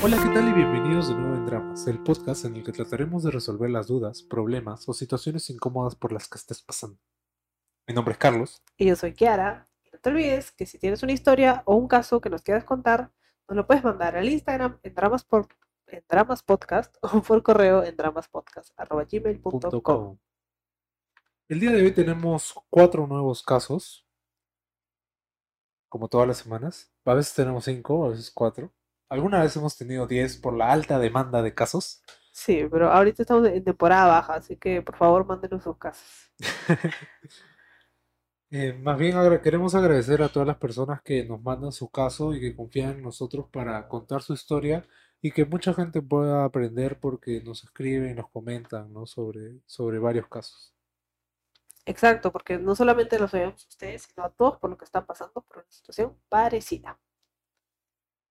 Hola, ¿qué tal y bienvenidos de nuevo en Dramas, el podcast en el que trataremos de resolver las dudas, problemas o situaciones incómodas por las que estés pasando. Mi nombre es Carlos. Y yo soy Kiara. No te olvides que si tienes una historia o un caso que nos quieras contar, nos lo puedes mandar al Instagram en Dramas, por, en Dramas Podcast o por correo en dramaspodcast.gmail.com. El día de hoy tenemos cuatro nuevos casos, como todas las semanas. A veces tenemos cinco, a veces cuatro. Alguna vez hemos tenido diez por la alta demanda de casos. Sí, pero ahorita estamos en temporada baja, así que por favor mándenos sus casos. Eh, más bien agra- queremos agradecer a todas las personas que nos mandan su caso y que confían en nosotros para contar su historia y que mucha gente pueda aprender porque nos escriben y nos comentan, ¿no? sobre, sobre varios casos. Exacto, porque no solamente los sabemos ustedes, sino a todos por lo que están pasando por una situación parecida.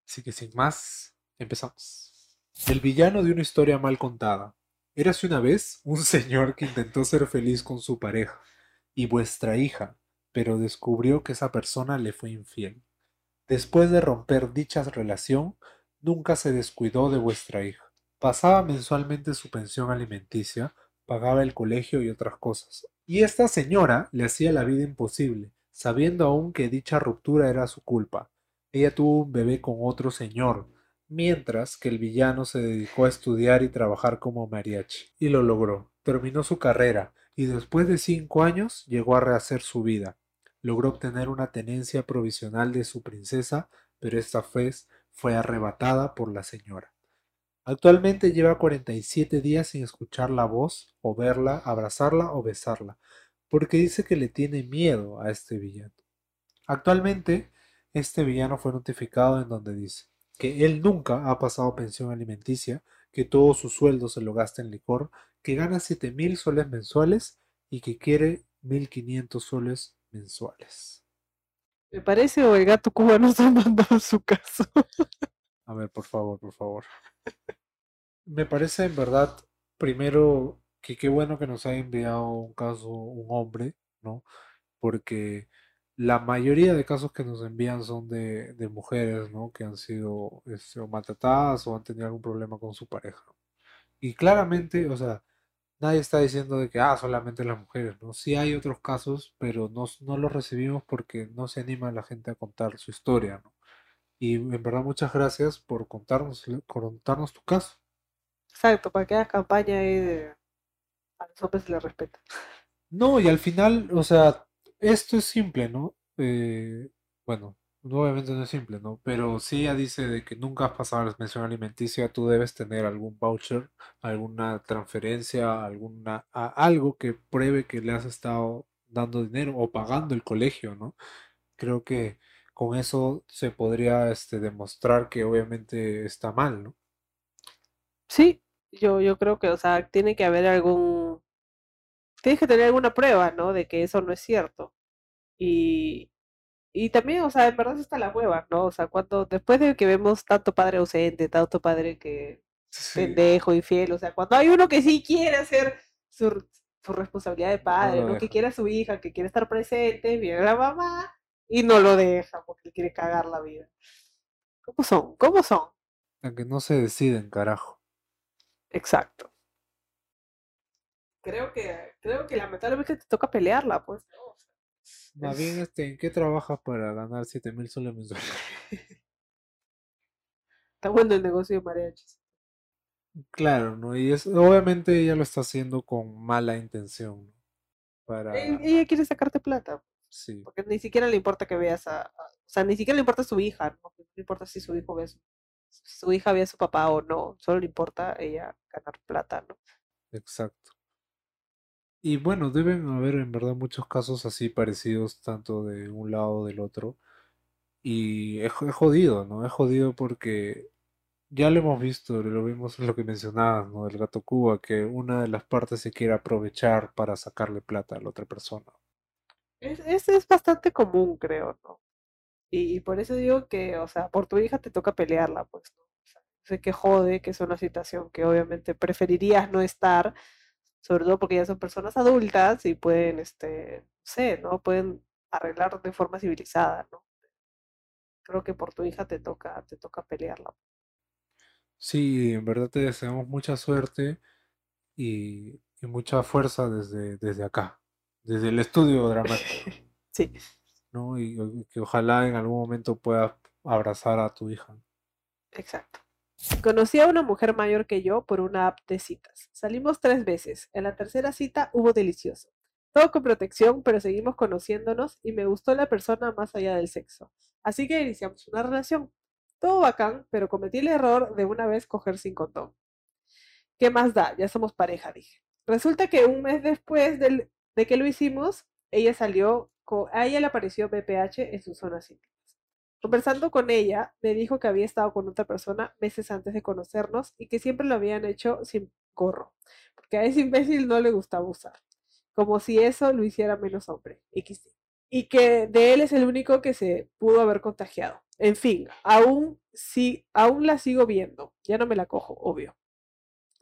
Así que sin más, empezamos. El villano de una historia mal contada. Érase una vez un señor que intentó ser feliz con su pareja y vuestra hija, pero descubrió que esa persona le fue infiel. Después de romper dicha relación, nunca se descuidó de vuestra hija. Pasaba mensualmente su pensión alimenticia, pagaba el colegio y otras cosas. Y esta señora le hacía la vida imposible, sabiendo aún que dicha ruptura era su culpa. Ella tuvo un bebé con otro señor, mientras que el villano se dedicó a estudiar y trabajar como mariachi. Y lo logró. Terminó su carrera y después de cinco años llegó a rehacer su vida. Logró obtener una tenencia provisional de su princesa, pero esta vez fue arrebatada por la señora. Actualmente lleva 47 días sin escuchar la voz, o verla, abrazarla o besarla, porque dice que le tiene miedo a este villano. Actualmente, este villano fue notificado en donde dice que él nunca ha pasado pensión alimenticia, que todo su sueldo se lo gasta en licor, que gana 7000 soles mensuales y que quiere 1500 soles mensuales. Me parece o el gato cubano nos ha mandado su caso. A ver, por favor, por favor. Me parece en verdad, primero, que qué bueno que nos haya enviado un caso un hombre, ¿no? Porque la mayoría de casos que nos envían son de, de mujeres, ¿no? Que han sido este, o maltratadas o han tenido algún problema con su pareja. Y claramente, o sea, nadie está diciendo de que, ah, solamente las mujeres, ¿no? Sí hay otros casos, pero no, no los recibimos porque no se anima la gente a contar su historia, ¿no? Y en verdad muchas gracias por contarnos, contarnos tu caso. Exacto, para que hagas campaña ahí de a los hombres se les respeta. No, y al final, o sea, esto es simple, ¿no? Eh, bueno, no, obviamente no es simple, ¿no? Pero si ella dice de que nunca has pasado la mención alimenticia, tú debes tener algún voucher, alguna transferencia, alguna, a- algo que pruebe que le has estado dando dinero o pagando el colegio, ¿no? Creo que con eso se podría, este, demostrar que obviamente está mal, ¿no? Sí, yo, yo creo que, o sea, tiene que haber algún, tienes que tener alguna prueba, ¿no? De que eso no es cierto. Y, y también, o sea, en verdad está la hueva, ¿no? O sea, cuando, después de que vemos tanto padre ausente, tanto padre que Sí, pendejo, infiel, o sea, cuando hay uno que sí quiere hacer su, su responsabilidad de padre, ¿no? Que quiere a su hija, que quiere estar presente, viene la mamá y no lo deja porque quiere cagar la vida. ¿Cómo son? ¿Cómo son? Aunque no se deciden, carajo. Exacto. Creo que, creo que lamentablemente te toca pelearla, pues, Más bien, es- este, ¿en qué trabajas para ganar 7000 soles mensuales? está bueno el negocio de mariachis. Claro, ¿no? Y es, obviamente ella lo está haciendo con mala intención, ¿no? Para, Ella quiere sacarte plata, sí, porque ni siquiera le importa que veas a, a- o sea, ni siquiera le importa su hija, ¿no? No le importa si su hijo ve a su, su hija ve a su papá o no, solo le importa ella ganar plata, ¿no? exacto. Y bueno, deben haber en verdad muchos casos así parecidos, tanto de un lado o del otro. Y es, jo- es jodido, ¿no? Es jodido porque ya lo hemos visto, lo vimos en lo que mencionabas, ¿no? Del gato Cuba, que una de las partes se quiere aprovechar para sacarle plata a la otra persona. Es, es, es bastante común, creo, ¿no? Y, y por eso digo que, o sea, por tu hija te toca pelearla, pues, ¿no? O sea, sé que jode, que es una situación que obviamente preferirías no estar, sobre todo porque ya son personas adultas y pueden, este, no sé, ¿no? Pueden arreglar de forma civilizada, ¿no? Creo que por tu hija te toca, te toca pelearla. Sí, en verdad te deseamos mucha suerte y, y mucha fuerza desde, desde acá, desde el estudio dramático, Sí, Y, que ojalá en algún momento puedas abrazar a tu hija. exacto. Conocí a una mujer mayor que yo por una app de citas. Salimos tres veces. En la tercera cita hubo delicioso. Todo con protección, pero seguimos conociéndonos y me gustó la persona más allá del sexo. Así que iniciamos una relación. Todo bacán, pero cometí el error de una vez coger sin condón. ¿Qué más da? Ya somos pareja, dije. Resulta que un mes después del- de que lo hicimos, ella salió, a ella le apareció BPH en sus zonas íntimas. Conversando con ella, me dijo que había estado con otra persona meses antes de conocernos y que siempre lo habían hecho sin gorro, porque a ese imbécil no le gustaba usar, como si eso lo hiciera menos hombre. Y que de él es el único que se pudo haber contagiado. En fin, aún, sí, aún la sigo viendo. Ya no me la cojo, obvio.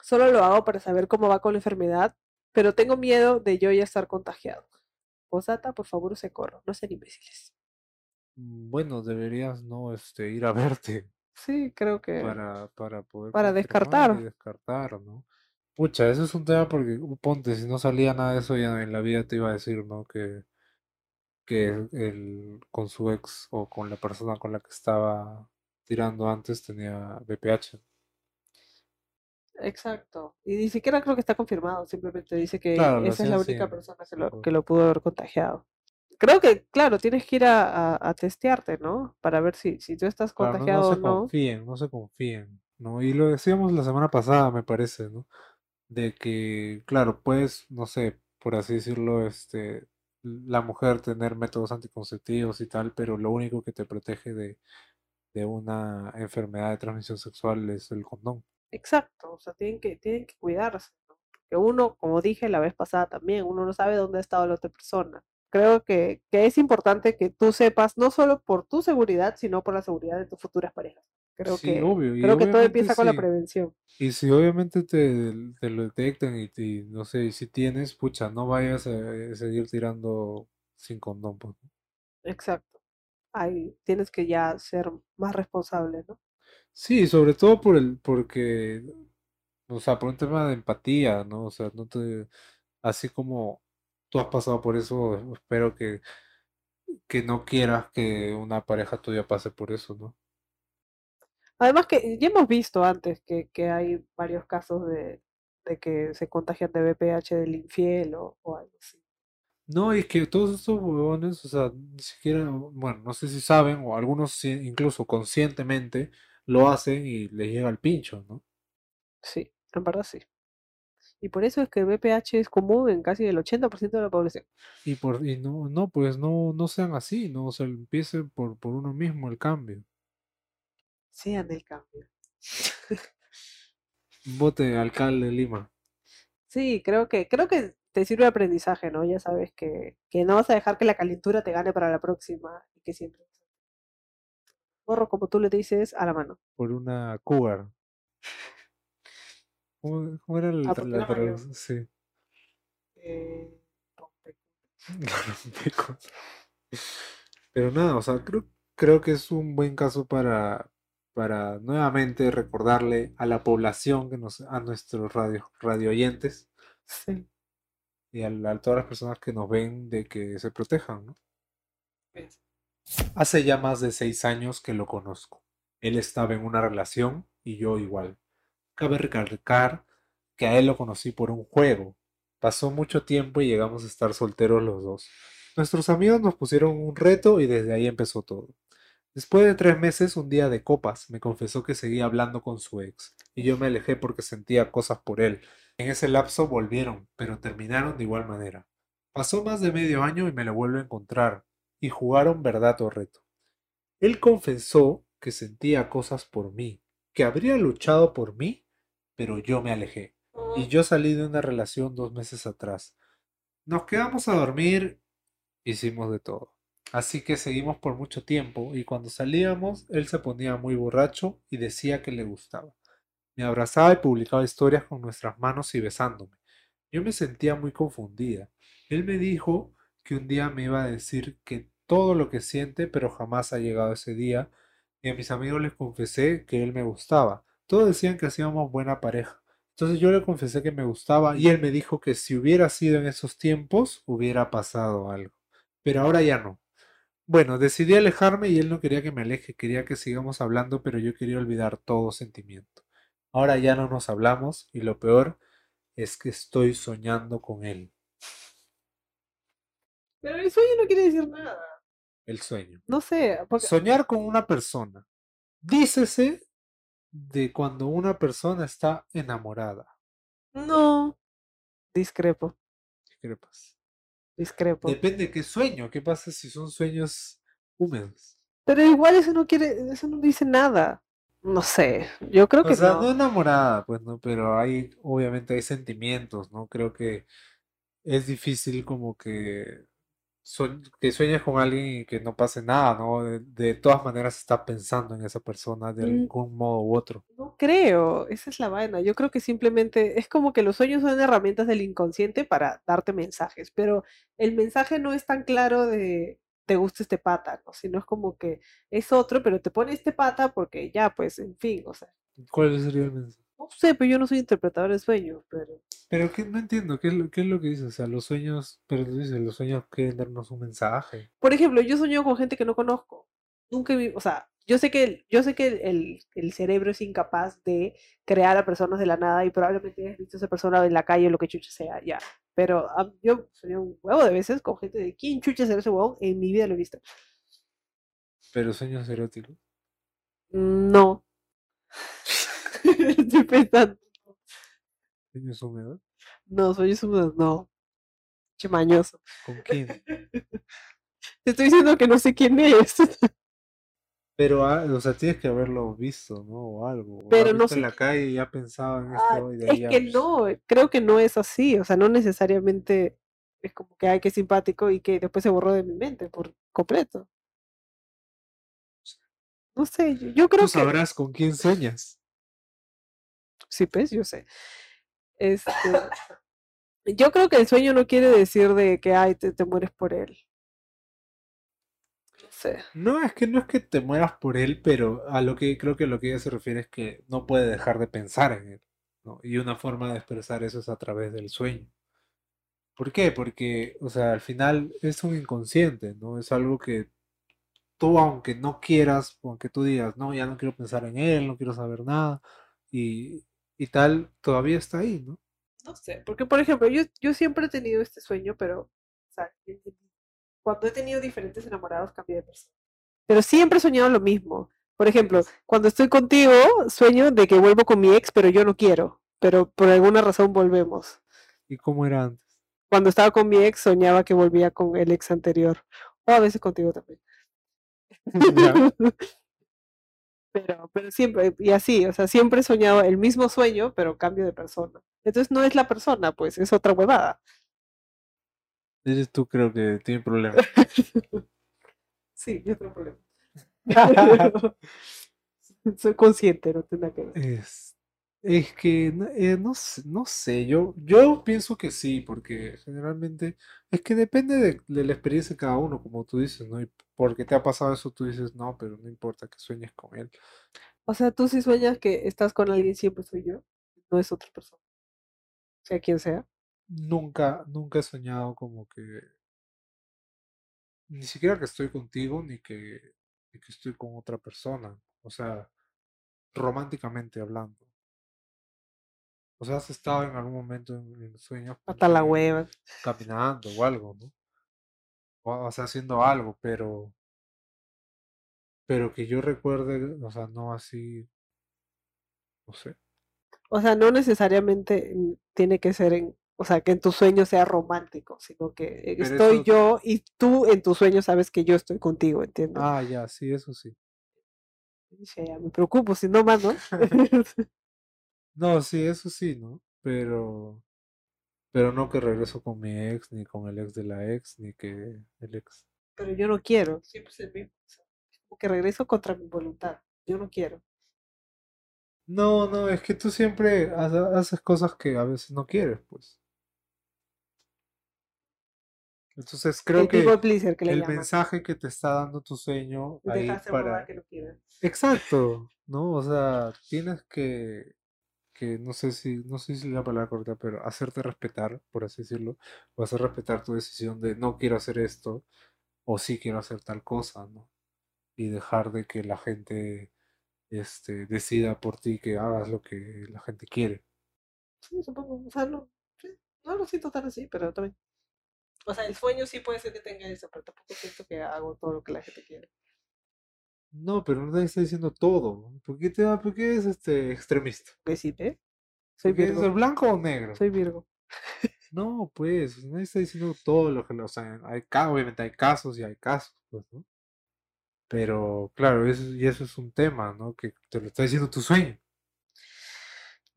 Solo lo hago para saber cómo va con la enfermedad, pero tengo miedo de yo ya estar contagiado. Posdata, por favor, use corro, no sean imbéciles. Mm, Bueno, deberías no este, ir a verte Sí, creo que para, para poder para descartar. descartar, ¿no? Pucha, eso es un tema porque, uh, ponte, si no salía nada de eso ya en la vida te iba a decir, ¿no? Que, que el, con su ex o con la persona con la que estaba tirando antes tenía BPH. Exacto. Y ni siquiera creo que está confirmado, simplemente dice que Claro, esa es la única persona que lo, que lo pudo haber contagiado. Creo que, claro, tienes que ir a, a- a testearte, ¿no? Para ver si, si tú estás Claro, no, no contagiado o se no. confíen, no se confíen, ¿no? Y lo decíamos la semana pasada, me parece, ¿no? De que, claro, puedes, no sé, por así decirlo, este, la mujer tener métodos anticonceptivos y tal, pero lo único que te protege de, de una enfermedad de transmisión sexual es el condón. Exacto, o sea, tienen que, tienen que cuidarse, ¿no? Porque uno, como dije la vez pasada también, uno no sabe dónde ha estado la otra persona. Creo que, que es importante que tú sepas, no solo por tu seguridad, sino por la seguridad de tus futuras parejas. Creo Sí, que, obvio, creo que todo empieza con la prevención. Y si obviamente te, te lo detectan y, y no sé, si tienes, pucha, no vayas a, seguir tirando sin condón, pues. Exacto. Ahí tienes que ya ser más responsable, ¿no? Sí, sobre todo por el, porque, o sea, por un tema de empatía, ¿no? O sea, no te, así como tú has pasado por eso, espero que, que no quieras que una pareja tuya pase por eso, ¿no? Además que ya hemos visto antes que, que hay varios casos de, de que se contagian de VPH del infiel o, o algo así. No, y es que todos estos huevones, o sea, ni siquiera, bueno, no sé si saben, o algunos incluso conscientemente lo hacen y les llega el pincho, ¿no? Sí, en verdad sí. Y por eso es que el VPH es común en casi el 80% de la población. Y por, y no, no, pues no, no sean así, ¿no? O sea, empiecen por, por uno mismo el cambio. Sean el cambio. Vote alcalde de Lima. Sí, creo que, creo que te sirve de aprendizaje, ¿no? Ya sabes que, que no vas a dejar que la calentura te gane para la próxima y que siempre. Gorro, como tú le dices, a la mano. por una cougar. ¿Cómo, cómo era el Ah, la traducción? Sí. Eh. Pero nada, o sea, creo, creo que es un buen caso para, para nuevamente recordarle a la población, que nos, a nuestros radio, radio oyentes sí. y a, a todas las personas que nos ven de que se protejan, ¿no? es. Hace ya más de seis años que lo conozco. Él estaba en una relación y yo igual. Cabe recalcar que a él lo conocí por un juego. Pasó mucho tiempo y llegamos a estar solteros los dos. Nuestros amigos nos pusieron un reto y desde ahí empezó todo. Después de tres meses, un día de copas, me confesó que seguía hablando con su ex, y yo me alejé porque sentía cosas por él. En ese lapso volvieron, pero terminaron de igual manera. Pasó más de medio año y me lo vuelvo a encontrar, y jugaron verdad o reto. Él confesó que sentía cosas por mí, que habría luchado por mí, pero yo me alejé. Y yo salí de una relación dos meses atrás. Nos quedamos a dormir, hicimos de todo. Así que seguimos por mucho tiempo y cuando salíamos él se ponía muy borracho y decía que le gustaba. Me abrazaba y publicaba historias con nuestras manos y besándome. Yo me sentía muy confundida. Él me dijo que un día me iba a decir que todo lo que siente, pero jamás ha llegado ese día. Y a mis amigos les confesé que él me gustaba. Todos decían que hacíamos buena pareja. Entonces yo le confesé que me gustaba y él me dijo que si hubiera sido en esos tiempos, hubiera pasado algo. Pero ahora ya no. Bueno, decidí alejarme y él no quería que me aleje, quería que sigamos hablando, pero yo quería olvidar todo sentimiento. Ahora ya no nos hablamos y lo peor es que estoy soñando con él. Pero el sueño no quiere decir nada. El sueño. No sé, porque Soñar con una persona. Dícese de cuando una persona está enamorada. no. Discrepo, ¿Qué crepas? discrepo. Depende de qué sueño. ¿Qué pasa si son sueños húmedos? Pero igual eso no quiere, eso no dice nada. No sé, yo creo O que sea, no. no enamorada, pues no, pero hay, obviamente hay sentimientos, ¿no? Creo que es difícil como que, sue- que sueñes con alguien y que no pase nada, ¿no? De, de todas maneras estás pensando en esa persona de Mm. algún modo u otro. No creo, esa es la vaina. Yo creo que simplemente es como que los sueños son herramientas del inconsciente para darte mensajes, pero el mensaje no es tan claro de te gusta este pata, ¿no? Sino es como que es otro, pero te pone este pata porque ya, pues, en fin, o sea, ¿Cuál sería el mensaje? No sé, pero yo no soy interpretador de sueños, pero Pero que no entiendo, ¿qué es lo, qué es lo que dices? O sea, los sueños, pero tú dices, los sueños quieren darnos un mensaje. por ejemplo, yo sueño con gente que no conozco. Nunca o sea, yo sé que el, yo sé que el, el- el cerebro es incapaz de crear a personas de la nada y probablemente hayas visto a esa persona en la calle o lo que chucha sea, ya. Pero ah, yo soñé un huevo de veces con gente de quién chucha será ese huevón, en mi vida lo he visto. Pero sueños eróticos. No. Estoy pensando. Sueños húmedos. No, sueños húmedos, no. Che mañoso. ¿Con quién? Te estoy diciendo que no sé quién es. Pero, ah, o sea, tienes que haberlo visto, ¿no? O algo. Pero no en la calle ya pensado en Ah, esto y de es ya, que no, creo que no es así, o sea, no necesariamente es como que, ay, qué simpático y que después se borró de mi mente por completo. No sé, yo, yo creo Tú que, sabrás con quién sueñas. Sí, pues, yo sé. Este, yo creo que el sueño no quiere decir de que, ay, te, te mueres por él. No sé. No, es que no es que te mueras por él, pero a lo que creo que lo que ella se refiere es que no puede dejar de pensar en él. Y una forma de expresar eso es a través del sueño. ¿Por qué? Porque, o sea, al final es un inconsciente, ¿no? Es algo que tú, aunque no quieras, aunque tú digas, no, ya no quiero pensar en él, no quiero saber nada, y, y tal, todavía está ahí, ¿no? No sé, porque por ejemplo, yo, yo siempre he tenido este sueño, pero, o sea, cuando he tenido diferentes enamorados cambié de persona. Pero siempre he soñado lo mismo. Por ejemplo, cuando estoy contigo, sueño de que vuelvo con mi ex, pero yo no quiero. Pero por alguna razón volvemos. ¿Y cómo era antes? Cuando estaba con mi ex, soñaba que volvía con el ex anterior. O a veces contigo también. Pero, pero siempre, y así, o sea, siempre he soñado el mismo sueño, pero cambio de persona. Entonces no es la persona, pues, es otra huevada. Eres tú, creo que tiene problemas. Sí, yo tengo problema. Soy consciente, no tengo nada que ver. Es, es que no, eh, no sé, no sé, yo, yo pienso que sí, porque generalmente es que depende de, de la experiencia de cada uno, como tú dices, ¿no? Y porque te ha pasado eso, tú dices, no, pero no importa que sueñes con él. O sea, tú si sueñas que estás con alguien, siempre soy yo, no es otra persona, sea quien sea. Nunca, nunca he soñado como que, ni siquiera que estoy contigo, ni que, ni que estoy con otra persona, o sea, románticamente hablando. O sea, has estado en algún momento en, en sueños Hasta la hueva. caminando o algo, ¿no? O, o sea, haciendo algo, pero, pero que yo recuerde, o sea, no así, no sé. O sea, no necesariamente tiene que ser en, o sea, que en tu sueño sea romántico, sino que eh, Pero estoy eso, yo y tú en tu sueño sabes que yo estoy contigo, ¿entiendes? ah, ya, sí, eso sí. Ya me preocupo, si no más, ¿no? No, sí, eso sí, ¿no? Pero, pero no que regreso con mi ex, ni con el ex de la ex, ni que el ex. Pero yo no quiero, siempre es el mismo. como que regreso contra mi voluntad. Yo no quiero. No, no, es que tú siempre ha- haces cosas que a veces no quieres, pues. Entonces creo El que pleaser el llaman. mensaje que te está dando tu sueño ahí para... que no quieren. Exacto, ¿no? O sea, tienes que, que no sé si, no sé si es la palabra correcta, pero hacerte respetar, por así decirlo, o hacer respetar tu decisión de no quiero hacer esto, o sí quiero hacer tal cosa, ¿no? Y dejar de que la gente, este, decida por ti que hagas lo que la gente quiere. Sí, supongo. O sea, no, no lo siento tan así, pero también. O sea, el sueño sí puede ser que tenga eso, pero tampoco siento que hago todo lo que la gente quiere. No, pero nadie está diciendo todo. ¿Por qué te va, por qué es este extremista? Que sí, ¿eh? Soy ¿Por qué es Virgo. el blanco o negro? Soy Virgo. No, pues, nadie está diciendo todo lo que, o sea, hay, obviamente hay casos y hay casos, pues, ¿no? Pero, claro, eso, y eso es un tema, ¿no? Que te lo está diciendo tu sueño.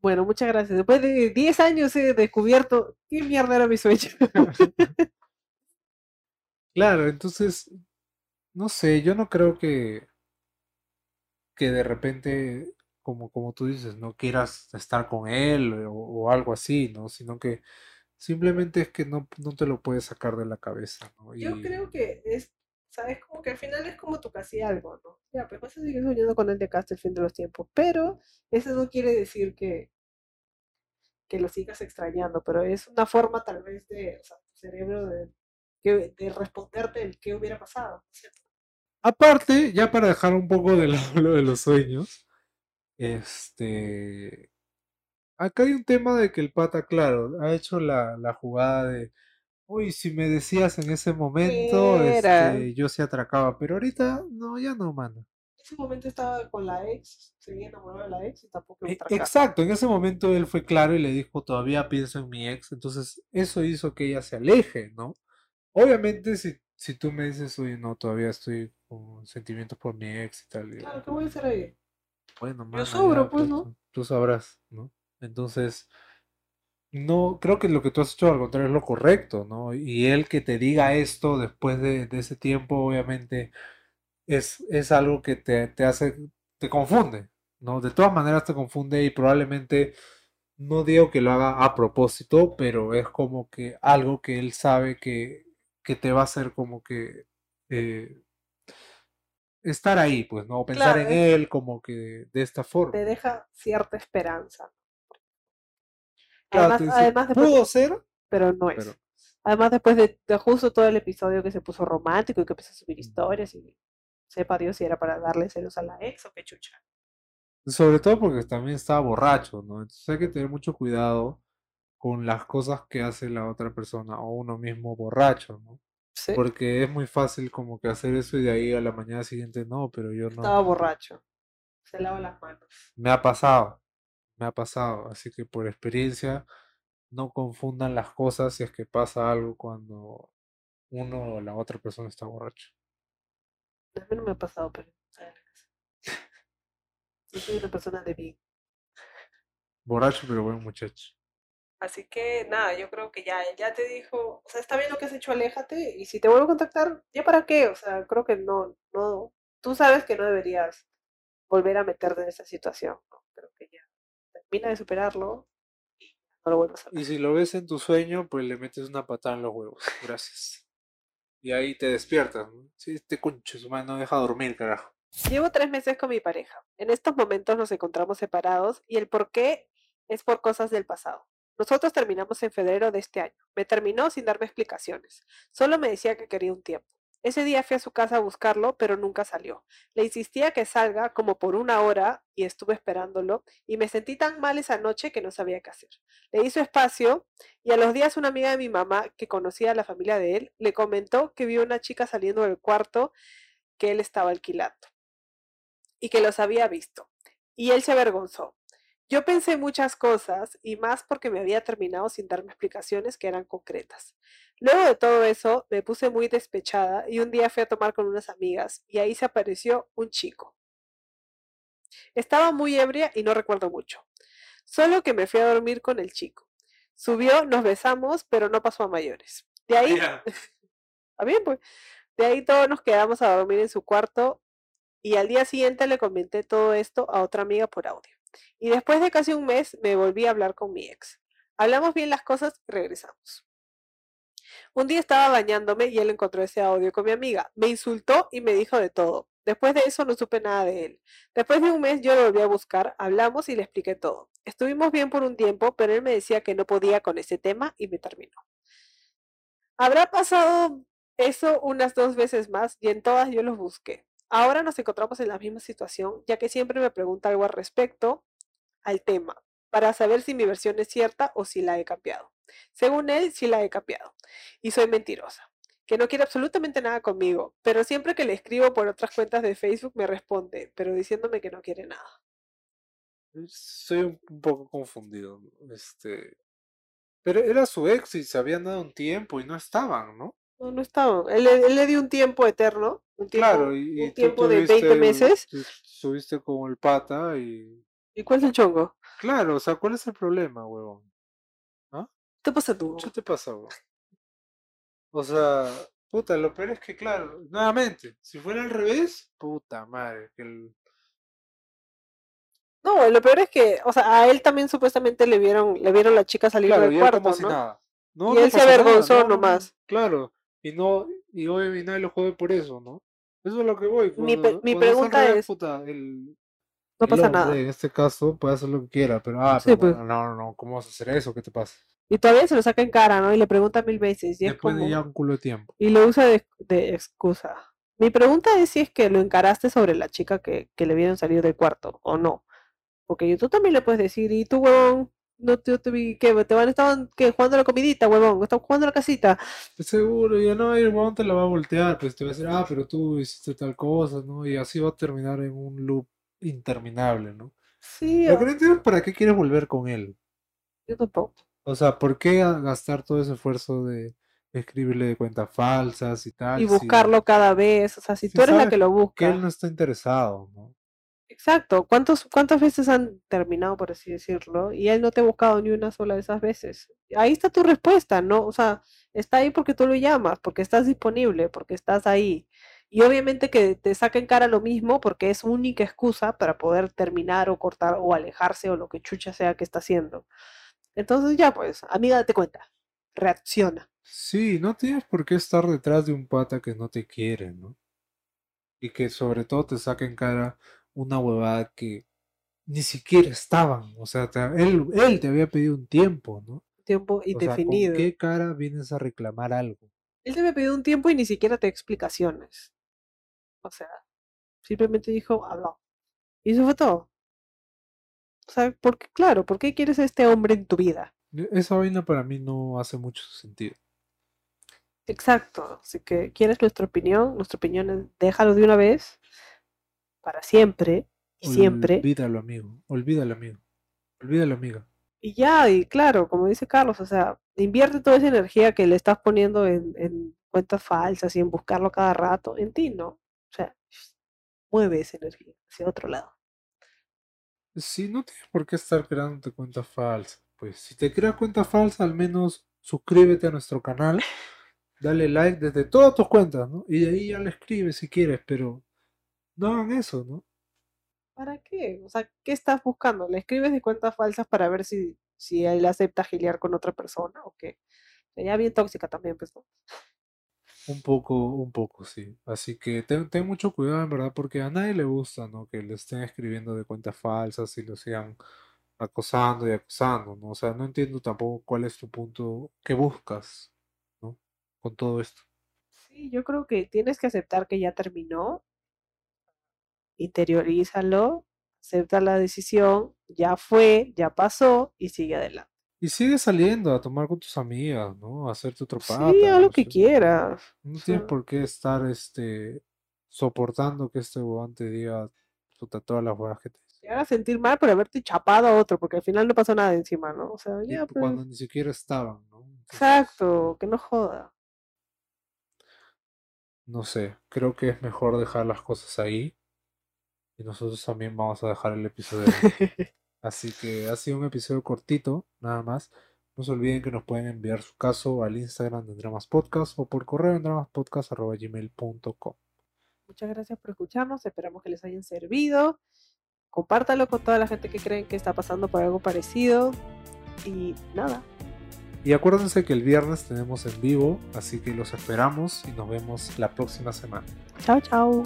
Bueno, muchas gracias. Después de 10 años he descubierto qué mierda era mi sueño. Claro, entonces, no sé, yo no creo que, que de repente, como, como tú dices, no quieras estar con él o, o algo así, ¿no? Sino que simplemente es que no, no te lo puedes sacar de la cabeza, ¿no? Yo creo que es, sabes, como que al final es como tu casi algo, ¿no? Ya, pues vas a seguir soñando con él de acá hasta el fin de los tiempos, pero eso no quiere decir que, que lo sigas extrañando, pero es una forma tal vez de, o sea, tu cerebro de, que- de responderte el qué hubiera pasado, ¿cierto? Aparte, ya para dejar un poco de lado lo de los sueños, este, acá hay un tema de que el pata, claro, ha hecho la, la jugada de, uy, si me decías en ese momento, este, yo sí atracaba, pero ahorita, no, ya no, mano. En ese momento estaba con la ex, seguía enamorado de la ex y tampoco E- atracaba. Exacto, en ese momento él fue claro y le dijo, todavía pienso en mi ex, entonces eso hizo que ella se aleje, ¿no? Obviamente si, si tú me dices, oye, no, todavía estoy con sentimientos por mi ex y tal, Claro, ¿qué voy a hacer ahí? bueno, Yo mano, sobro, ya, pues, pues, ¿no? tú, tú sabrás, ¿no? Entonces, no, creo que lo que tú has hecho al contrario es lo correcto, ¿no? Y él que te diga esto después de, de ese tiempo, obviamente, es, es algo que te, te hace, te confunde, ¿no? De todas maneras te confunde y probablemente no digo que lo haga a propósito, pero es como que algo que él sabe que, que te va a hacer como que eh, estar ahí, pues, ¿no? Pensar Claro, en es- él como que de esta forma. Te deja cierta esperanza. Claro, Además, te dice, además después, pudo ser, pero no es. pero Además, después de, de justo todo el episodio que se puso romántico y que empezó a subir historias y sepa Dios si era para darle celos a la ex o qué chucha. sobre todo porque también estaba borracho, ¿no? Entonces hay que tener mucho cuidado con las cosas que hace la otra persona o uno mismo borracho, ¿no? Sí, Porque es muy fácil como que hacer eso y de ahí a la mañana siguiente no, pero yo no. estaba borracho. Se lava las manos. Me ha pasado, me ha pasado, así que por experiencia no confundan las cosas si es que pasa algo cuando uno o la otra persona está borracho. A mí no me ha pasado, pero. Yo soy una persona de bien. Borracho pero buen muchacho. Así que nada, yo creo que ya, él ya te dijo, o sea, está bien lo que has hecho, aléjate, y si te vuelvo a contactar, ¿ya para qué? O sea, creo que no, no, tú sabes que no deberías volver a meterte en esa situación, ¿no? Creo que ya termina de superarlo y no lo vuelvas a Y ver. si lo ves en tu sueño, pues le metes una patada en los huevos. Gracias. Y ahí te despiertas, ¿no? Sí, este concho, su madre no deja dormir, carajo. Llevo tres meses con mi pareja. En estos momentos nos encontramos separados y el por qué es por cosas del pasado. Nosotros terminamos en febrero de este año. Me terminó sin darme explicaciones. Solo me decía que quería un tiempo. Ese día fui a su casa a buscarlo, pero nunca salió. Le insistía que salga como por una hora y estuve esperándolo y me sentí tan mal esa noche que no sabía qué hacer. Le hizo espacio y a los días una amiga de mi mamá que conocía a la familia de él le comentó que vio una chica saliendo del cuarto que él estaba alquilando y que los había visto. Y él se avergonzó. Yo pensé muchas cosas y más porque me había terminado sin darme explicaciones que eran concretas. Luego de todo eso, me puse muy despechada y un día fui a tomar con unas amigas y ahí se apareció un chico. Estaba muy ebria y no recuerdo mucho. Solo que me fui a dormir con el chico. Subió, nos besamos, pero no pasó a mayores. De ahí, ¿Está bien, pues? De ahí todos nos quedamos a dormir en su cuarto y al día siguiente le comenté todo esto a otra amiga por audio. Y después de casi un mes me volví a hablar con mi ex. Hablamos bien las cosas y regresamos. Un día estaba bañándome y él encontró ese audio con mi amiga. Me insultó y me dijo de todo. Después de eso no supe nada de él. Después de un mes yo lo volví a buscar, hablamos y le expliqué todo. Estuvimos bien por un tiempo, pero él me decía que no podía con ese tema y me terminó. Habrá pasado eso unas dos veces más y en todas yo los busqué. Ahora nos encontramos en la misma situación, ya que siempre me pregunta algo al respecto al tema, para saber si mi versión es cierta o si la he cambiado. Según él, sí la he cambiado. Y soy mentirosa, que no quiere absolutamente nada conmigo, pero siempre que le escribo por otras cuentas de Facebook me responde, pero diciéndome que no quiere nada. Soy un poco confundido. Este. Pero era su ex y se habían dado un tiempo y no estaban, ¿no? No, no estaba. Él, le- él le dio un tiempo eterno, un tiempo, Claro, y, y un tú tiempo de 20 tuviste- meses. tú Estuviste con el pata y. ¿Y cuál es el chongo? Claro, o sea, ¿cuál es el problema, huevón? ¿Qué pasa tú? ¿Qué te pasa, huevón? O sea, puta, lo peor es que, claro, nuevamente, si fuera al revés, puta madre, que el. No, lo peor es que, o sea, a él también supuestamente le vieron, le vieron la chica salir Claro, del y él cuarto, si ¿no? nada. No, Y no él se nada, avergonzó no, no, no, nomás. Claro, y no, y obviamente nadie lo jode por eso, ¿no? Eso es lo que voy. Mi cuando- pe- mi al pregunta revés, es- puta, el, No pasa nada. En este caso puede hacer lo que quiera, pero ah, Sí, pero pues. no, no, no, ¿cómo vas a hacer eso? ¿Qué te pasa? Y todavía se lo saca en cara, ¿no? Y le pregunta mil veces. Y es Después de como... ya un culo de tiempo. Y lo usa de, de excusa. Mi pregunta es si es que lo encaraste sobre la chica que, que le vieron salir del cuarto o no. Porque tú también le puedes decir, y tú, huevón, no te, te vi, que te van estaban que jugando la comidita, huevón, están jugando la casita. Pues seguro, ya no, el huevón te la va a voltear, pues te va a decir, ah, pero tú hiciste tal cosa, ¿no? Y así va a terminar en un loop interminable, ¿no? Sí, Lo que no entiendo es para qué quieres volver con él. yo tampoco. O sea, ¿por qué gastar todo ese esfuerzo de escribirle de cuentas falsas y tal? Y si buscarlo cada vez, o sea, si si tú eres la que lo que busca. él no está interesado, ¿no? Exacto, ¿cuántos, cuántas veces han terminado, por así decirlo? Y él no te ha buscado ni una sola de esas veces. Ahí está tu respuesta, ¿no? O sea, está ahí porque tú lo llamas, porque estás disponible, porque estás ahí. Y obviamente que te saca en cara lo mismo porque es única excusa para poder terminar o cortar o alejarse o lo que chucha sea que está haciendo. Entonces ya pues, amiga, date cuenta, reacciona. Sí, no tienes por qué estar detrás de un pata que no te quiere, ¿no? Y que sobre todo te saca en cara una huevada que ni siquiera estaban. O sea, te- él, él te había pedido un tiempo, ¿no? Tiempo O sea, ¿con indefinido. qué cara vienes a reclamar algo? Él te había pedido un tiempo y ni siquiera te explicaciones. O sea, simplemente dijo, habló. Y eso fue todo. O sea, porque, claro, ¿por qué quieres a este hombre en tu vida? E- Esa vaina para mí no hace mucho sentido. Exacto. Así que, ¿quieres nuestra opinión? Nuestra opinión es, déjalo de una vez, para siempre, y siempre. Olvídalo, amigo. Olvídalo, amigo. Olvídalo, amiga. Y ya, y claro, como dice Carlos, o sea, invierte toda esa energía que le estás poniendo en, en cuentas falsas y en buscarlo cada rato, en ti, ¿no? O sea, mueve esa energía hacia otro lado. Sí, no tienes por qué estar creándote cuenta falsa. Pues si te creas cuenta falsa, al menos suscríbete a nuestro canal, dale like desde todas tus cuentas, ¿no? Y de ahí ya le escribes si quieres, pero no hagan eso, ¿no? ¿Para qué? O sea, ¿qué estás buscando? ¿Le escribes de cuentas falsas para ver si, si él acepta giliar con otra persona o qué? Ya bien tóxica también, pues, ¿no? Un poco, un poco, sí. Así que ten, ten mucho cuidado, en verdad, porque a nadie le gusta, ¿no? Que le estén escribiendo de cuentas falsas y lo sigan acosando y acosando, ¿no? O sea, no entiendo tampoco cuál es tu punto que buscas, ¿no? Con todo esto. Sí, yo creo que tienes que aceptar que ya terminó, interiorízalo, acepta la decisión, ya fue, ya pasó y sigue adelante. Y sigue saliendo a tomar con tus amigas, ¿no? A hacerte otro Sí, pata, haz lo no que sé. quieras. No tienes por qué estar, este, soportando que este huevón te diga, puta, todas las huevas que te dice. te haga sentir mal por haberte chapado a otro, porque al final no pasó nada encima, ¿no? O sea, Y ya, pu- pues, cuando ni siquiera estaban, ¿no? Entonces, exacto, que no joda. no sé, creo que es mejor dejar las cosas ahí. Y nosotros también vamos a dejar el episodio. Así que ha sido un episodio cortito, nada más. No se olviden que nos pueden enviar su caso al Instagram de Dramas Podcast o por correo en dramaspodcast.gmail.com. Muchas gracias por escucharnos, esperamos que les hayan servido. Compártalo con toda la gente que creen que está pasando por algo parecido. Y nada, Y acuérdense que el viernes tenemos en vivo, así que los esperamos y nos vemos la próxima semana. Chao, chao.